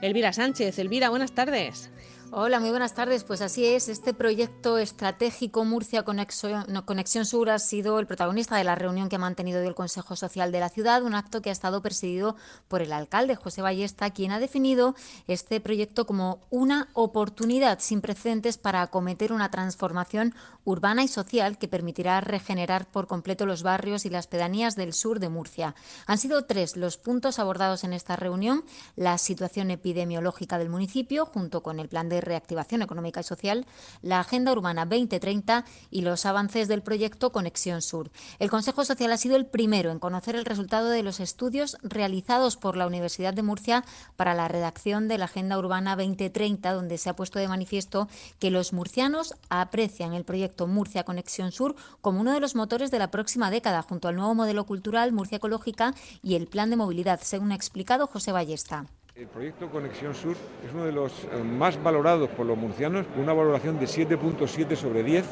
Elvira Sánchez. Elvira, buenas tardes. Hola, muy buenas tardes. Pues así es, este proyecto estratégico Murcia Conexión, Sur ha sido el protagonista de la reunión que ha mantenido el Consejo Social de la ciudad, un acto que ha estado presidido por el alcalde José Ballesta, quien ha definido este proyecto como una oportunidad sin precedentes para acometer una transformación urbana y social que permitirá regenerar por completo los barrios y las pedanías del sur de Murcia. Han sido tres los puntos abordados en esta reunión, la situación epidemiológica del municipio junto con el plan de reactivación económica y social, la Agenda Urbana 2030 y los avances del proyecto Conexión Sur. El Consejo Social ha sido el primero en conocer el resultado de los estudios realizados por la Universidad de Murcia para la redacción de la Agenda Urbana 2030, donde se ha puesto de manifiesto que los murcianos aprecian el proyecto Murcia Conexión Sur como uno de los motores de la próxima década, junto al nuevo modelo cultural Murcia Ecológica y el plan de movilidad, según ha explicado José Ballesta. El proyecto Conexión Sur es uno de los eh, más valorados por los murcianos, con una valoración de 7.7 sobre 10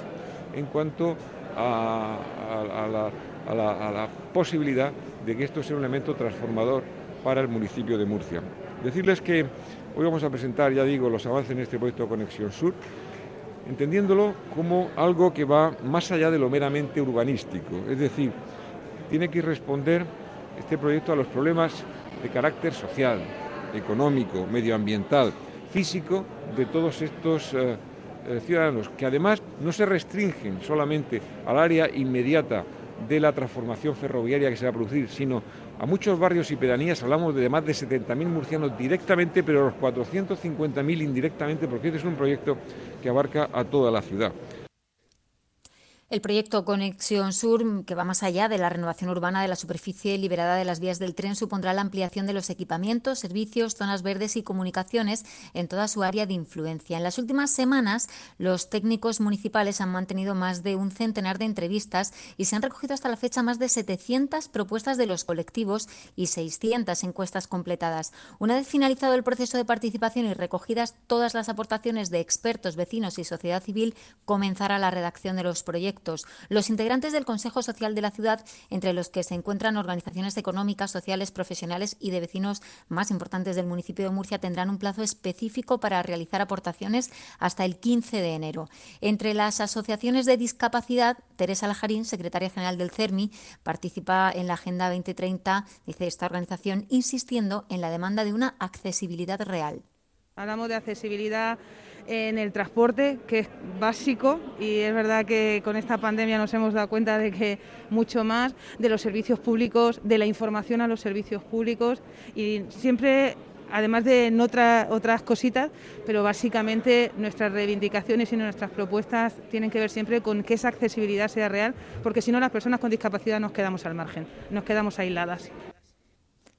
en cuanto a, la, posibilidad de que esto sea un elemento transformador para el municipio de Murcia. Decirles que hoy vamos a presentar, ya digo, los avances en este proyecto Conexión Sur, entendiéndolo como algo que va más allá de lo meramente urbanístico, es decir, tiene que responder este proyecto a los problemas de carácter social, económico, medioambiental, físico de todos estos eh, eh, ciudadanos, que además no se restringen solamente al área inmediata de la transformación ferroviaria que se va a producir, sino a muchos barrios y pedanías, hablamos de más de 70.000 murcianos directamente, pero los 450.000 indirectamente, porque este es un proyecto que abarca a toda la ciudad. El proyecto Conexión Sur, que va más allá de la renovación urbana de la superficie liberada de las vías del tren, supondrá la ampliación de los equipamientos, servicios, zonas verdes y comunicaciones en toda su área de influencia. En las últimas semanas, los técnicos municipales han mantenido más de un centenar de entrevistas y se han recogido hasta la fecha más de 700 propuestas de los colectivos y 600 encuestas completadas. Una vez finalizado el proceso de participación y recogidas todas las aportaciones de expertos, vecinos y sociedad civil, comenzará la redacción de los proyectos los integrantes del Consejo Social de la ciudad, entre los que se encuentran organizaciones económicas, sociales, profesionales y de vecinos más importantes del municipio de Murcia, tendrán un plazo específico para realizar aportaciones hasta el 15 de enero. Entre las asociaciones de discapacidad, Teresa Lajarín, secretaria general del CERMI, participa en la Agenda 2030, dice esta organización, insistiendo en la demanda de una accesibilidad real. Hablamos de accesibilidad en el transporte, que es básico y es verdad que con esta pandemia nos hemos dado cuenta de que mucho más, de los servicios públicos, de la información a los servicios públicos y siempre además de en otras cositas, pero básicamente nuestras reivindicaciones y nuestras propuestas tienen que ver siempre con que esa accesibilidad sea real, porque si no las personas con discapacidad nos quedamos al margen, nos quedamos aisladas.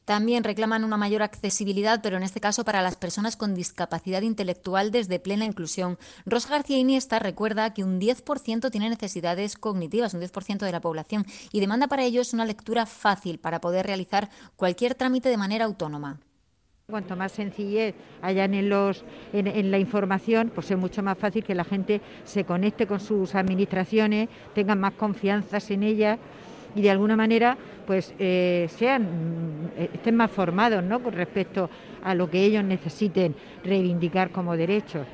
También reclaman una mayor accesibilidad, pero en este caso para las personas con discapacidad intelectual desde plena inclusión. Rosa García Iniesta recuerda que un 10% tiene necesidades cognitivas, un 10% de la población, y demanda para ellos una lectura fácil para poder realizar cualquier trámite de manera autónoma. Cuanto más sencillez hayan en, los, en, la información, pues es mucho más fácil que la gente se conecte con sus administraciones, tengan más confianza en ellas y de alguna manera pues eh, sean eh, estén más formados ¿no? con respecto a lo que ellos necesiten reivindicar como derechos.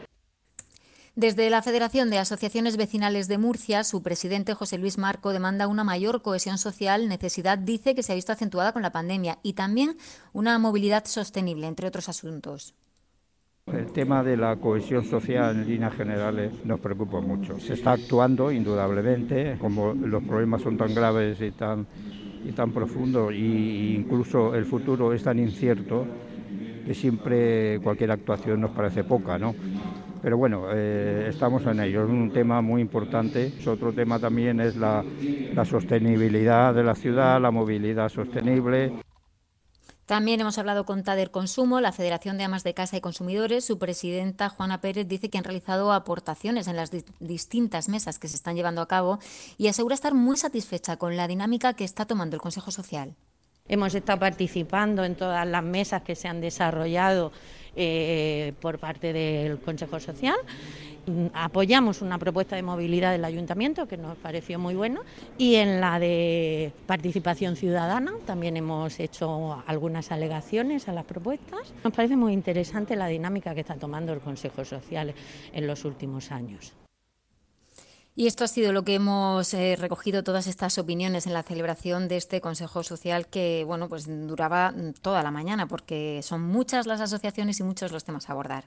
Desde la Federación de Asociaciones Vecinales de Murcia, su presidente José Luis Marco demanda una mayor cohesión social, necesidad dice que se ha visto acentuada con la pandemia y también una movilidad sostenible, entre otros asuntos. El tema de la cohesión social en líneas generales nos preocupa mucho. Se está actuando indudablemente, como los problemas son tan graves y tan, y tan profundos e incluso el futuro es tan incierto que siempre cualquier actuación nos parece poca, ¿no? Pero bueno, eh, estamos en ello, es un tema muy importante. Otro tema también es la, la sostenibilidad de la ciudad, la movilidad sostenible. También hemos hablado con Tader Consumo, la Federación de Amas de Casa y Consumidores. Su presidenta, Juana Pérez, dice que han realizado aportaciones en las distintas mesas que se están llevando a cabo y asegura estar muy satisfecha con la dinámica que está tomando el Consejo Social. Hemos estado participando en todas las mesas que se han desarrollado eh, por parte del Consejo Social mm, apoyamos una propuesta de movilidad del ayuntamiento que nos pareció muy buena y en la de participación ciudadana también hemos hecho algunas alegaciones a las propuestas. Nos parece muy interesante la dinámica que está tomando el Consejo Social en los últimos años. Y esto ha sido lo que hemos eh, recogido todas estas opiniones en la celebración de este Consejo Social que, bueno, pues duraba toda la mañana porque son muchas las asociaciones y muchos los temas a abordar.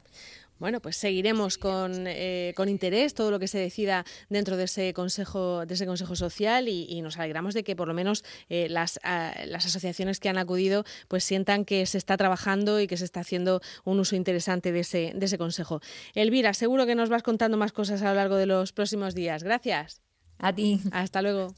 Bueno, pues seguiremos con, eh, con, interés todo lo que se decida dentro de ese consejo, de ese consejo social y, nos alegramos de que por lo menos eh, las, las asociaciones que han acudido pues sientan que se está trabajando y que se está haciendo un uso interesante de ese, de ese consejo. Elvira, seguro que nos vas contando más cosas a lo largo de los próximos días. Gracias. A ti. Hasta luego.